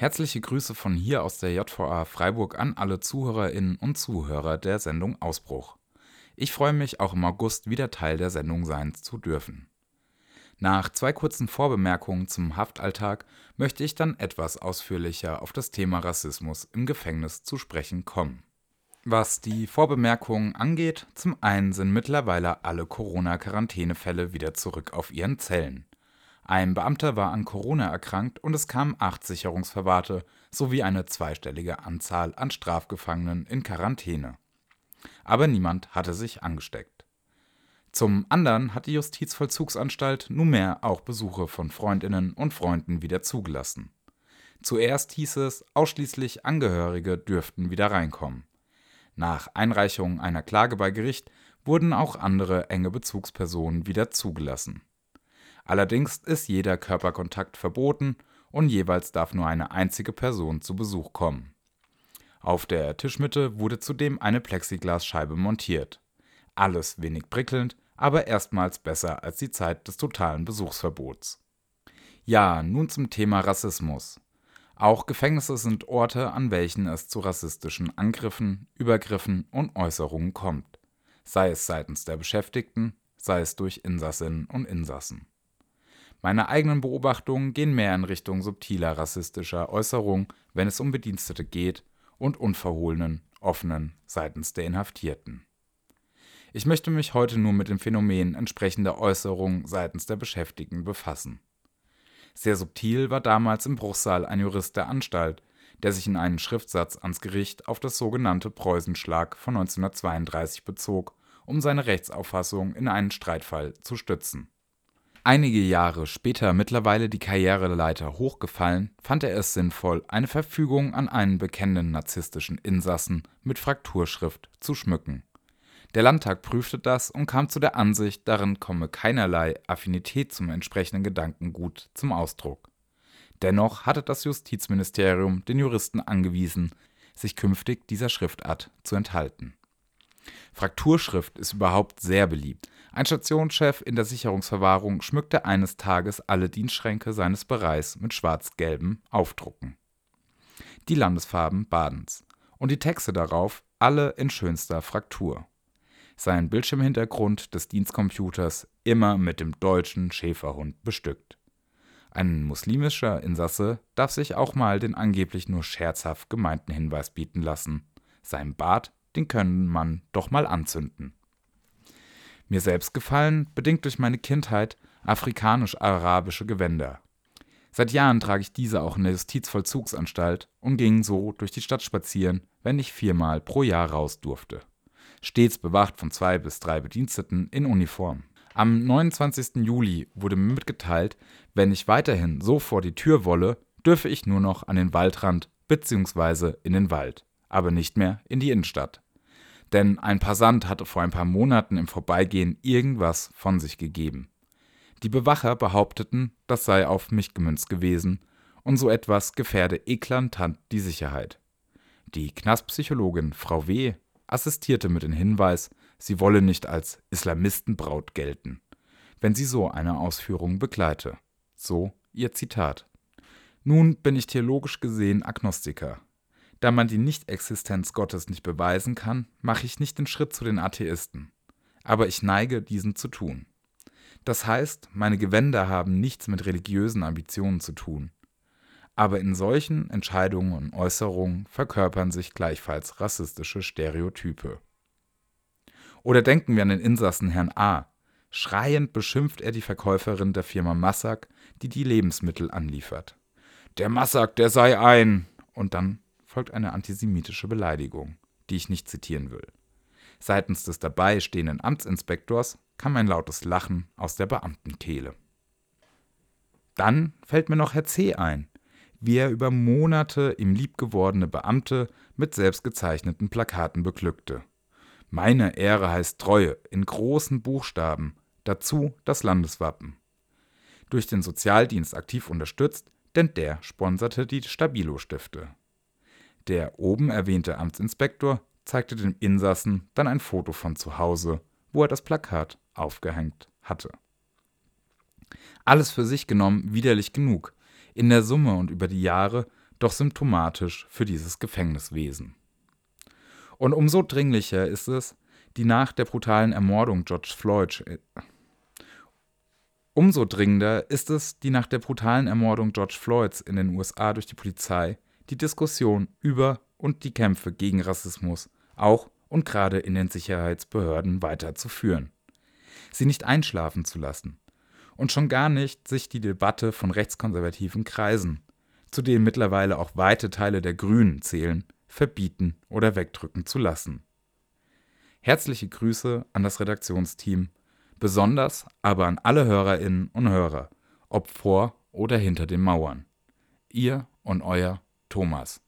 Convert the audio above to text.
Herzliche Grüße von hier aus der JVA Freiburg an alle Zuhörerinnen und Zuhörer der Sendung Ausbruch. Ich freue mich auch im August wieder Teil der Sendung sein zu dürfen. Nach zwei kurzen Vorbemerkungen zum Haftalltag möchte ich dann etwas ausführlicher auf das Thema Rassismus im Gefängnis zu sprechen kommen. Was die Vorbemerkungen angeht, zum einen sind mittlerweile alle Corona-Quarantänefälle wieder zurück auf ihren Zellen. Ein Beamter war an Corona erkrankt und es kamen acht Sicherungsverwahrte sowie eine zweistellige Anzahl an Strafgefangenen in Quarantäne. Aber niemand hatte sich angesteckt. Zum anderen hat die Justizvollzugsanstalt nunmehr auch Besuche von Freundinnen und Freunden wieder zugelassen. Zuerst hieß es, ausschließlich Angehörige dürften wieder reinkommen. Nach Einreichung einer Klage bei Gericht wurden auch andere enge Bezugspersonen wieder zugelassen Allerdings ist jeder Körperkontakt verboten und jeweils darf nur eine einzige Person zu Besuch kommen. Auf der Tischmitte wurde zudem eine Plexiglasscheibe montiert. Alles wenig prickelnd, aber erstmals besser als die Zeit des totalen Besuchsverbots. Ja, nun zum Thema Rassismus. Auch Gefängnisse sind Orte, an welchen es zu rassistischen Angriffen, Übergriffen und Äußerungen kommt, sei es seitens der Beschäftigten, sei es durch Insassinnen und Insassen. Meine eigenen Beobachtungen gehen mehr in Richtung subtiler rassistischer Äußerungen, wenn es um Bedienstete geht, und unverhohlenen, offenen seitens der Inhaftierten. Ich möchte mich heute nur mit dem Phänomen entsprechender Äußerungen seitens der Beschäftigten befassen. Sehr subtil war damals im Bruchsaal ein Jurist der Anstalt, der sich in einen Schriftsatz ans Gericht auf das sogenannte Preußenschlag von 1932 bezog, um seine Rechtsauffassung in einen Streitfall zu stützen Einige Jahre später mittlerweile die Karriereleiter hochgefallen, fand er es sinnvoll, eine Verfügung an einen bekennenden narzisstischen Insassen mit Frakturschrift zu schmücken. Der Landtag prüfte das und kam zu der Ansicht, darin komme keinerlei Affinität zum entsprechenden Gedankengut zum Ausdruck. Dennoch hatte das Justizministerium den Juristen angewiesen, sich künftig dieser Schriftart zu enthalten. Frakturschrift ist überhaupt sehr beliebt ein Stationschef in der Sicherungsverwahrung schmückte eines Tages alle Dienstschränke seines Bereichs mit schwarz-gelben Aufdrucken. Die Landesfarben Badens. Und die Texte darauf alle in schönster Fraktur. Sein Bildschirmhintergrund des Dienstcomputers immer mit dem deutschen Schäferhund bestückt. Ein muslimischer Insasse darf sich auch mal den angeblich nur scherzhaft gemeinten Hinweis bieten lassen. Sein Bart, den können man doch mal anzünden. Mir selbst gefallen, bedingt durch meine Kindheit, afrikanisch-arabische Gewänder. Seit Jahren trage ich diese auch in der Justizvollzugsanstalt und ging so durch die Stadt spazieren, wenn ich viermal pro Jahr raus durfte. Stets bewacht von zwei bis drei Bediensteten in Uniform. Am 29. Juli wurde mir mitgeteilt, wenn ich weiterhin so vor die Tür wolle, dürfe ich nur noch an den Waldrand bzw. in den Wald, aber nicht mehr in die Innenstadt denn ein Passant hatte vor ein paar Monaten im Vorbeigehen irgendwas von sich gegeben. Die Bewacher behaupteten, das sei auf mich gemünzt gewesen, und so etwas gefährde eklatant die Sicherheit. Die Knastpsychologin Frau W. assistierte mit dem Hinweis, sie wolle nicht als Islamistenbraut gelten, wenn sie so eine Ausführung begleite. So ihr Zitat. Nun bin ich theologisch gesehen Agnostiker. Da man die Nichtexistenz Gottes nicht beweisen kann, mache ich nicht den Schritt zu den Atheisten. Aber ich neige, diesen zu tun. Das heißt, meine Gewänder haben nichts mit religiösen Ambitionen zu tun. Aber in solchen Entscheidungen und Äußerungen verkörpern sich gleichfalls rassistische Stereotype. Oder denken wir an den Insassen Herrn A. Schreiend beschimpft er die Verkäuferin der Firma Massak, die die Lebensmittel anliefert. Der Massak, der sei ein. Und dann folgt eine antisemitische Beleidigung, die ich nicht zitieren will. Seitens des dabei stehenden Amtsinspektors kam ein lautes Lachen aus der Beamtenkehle. Dann fällt mir noch Herr C. ein, wie er über Monate ihm liebgewordene Beamte mit selbstgezeichneten Plakaten beglückte. Meine Ehre heißt Treue in großen Buchstaben, dazu das Landeswappen. Durch den Sozialdienst aktiv unterstützt, denn der sponserte die Stabilo-Stifte. Der oben erwähnte Amtsinspektor zeigte dem Insassen dann ein Foto von zu Hause, wo er das Plakat aufgehängt hatte. Alles für sich genommen widerlich genug. In der Summe und über die Jahre doch symptomatisch für dieses Gefängniswesen. Und umso dringlicher ist es, die nach der brutalen Ermordung George Floyd äh, Umso dringender ist es, die nach der brutalen Ermordung George Floyds in den USA durch die Polizei die Diskussion über und die Kämpfe gegen Rassismus auch und gerade in den Sicherheitsbehörden weiterzuführen. Sie nicht einschlafen zu lassen. Und schon gar nicht sich die Debatte von rechtskonservativen Kreisen, zu denen mittlerweile auch weite Teile der Grünen zählen, verbieten oder wegdrücken zu lassen. Herzliche Grüße an das Redaktionsteam besonders aber an alle Hörerinnen und Hörer, ob vor oder hinter den Mauern. Ihr und euer Thomas.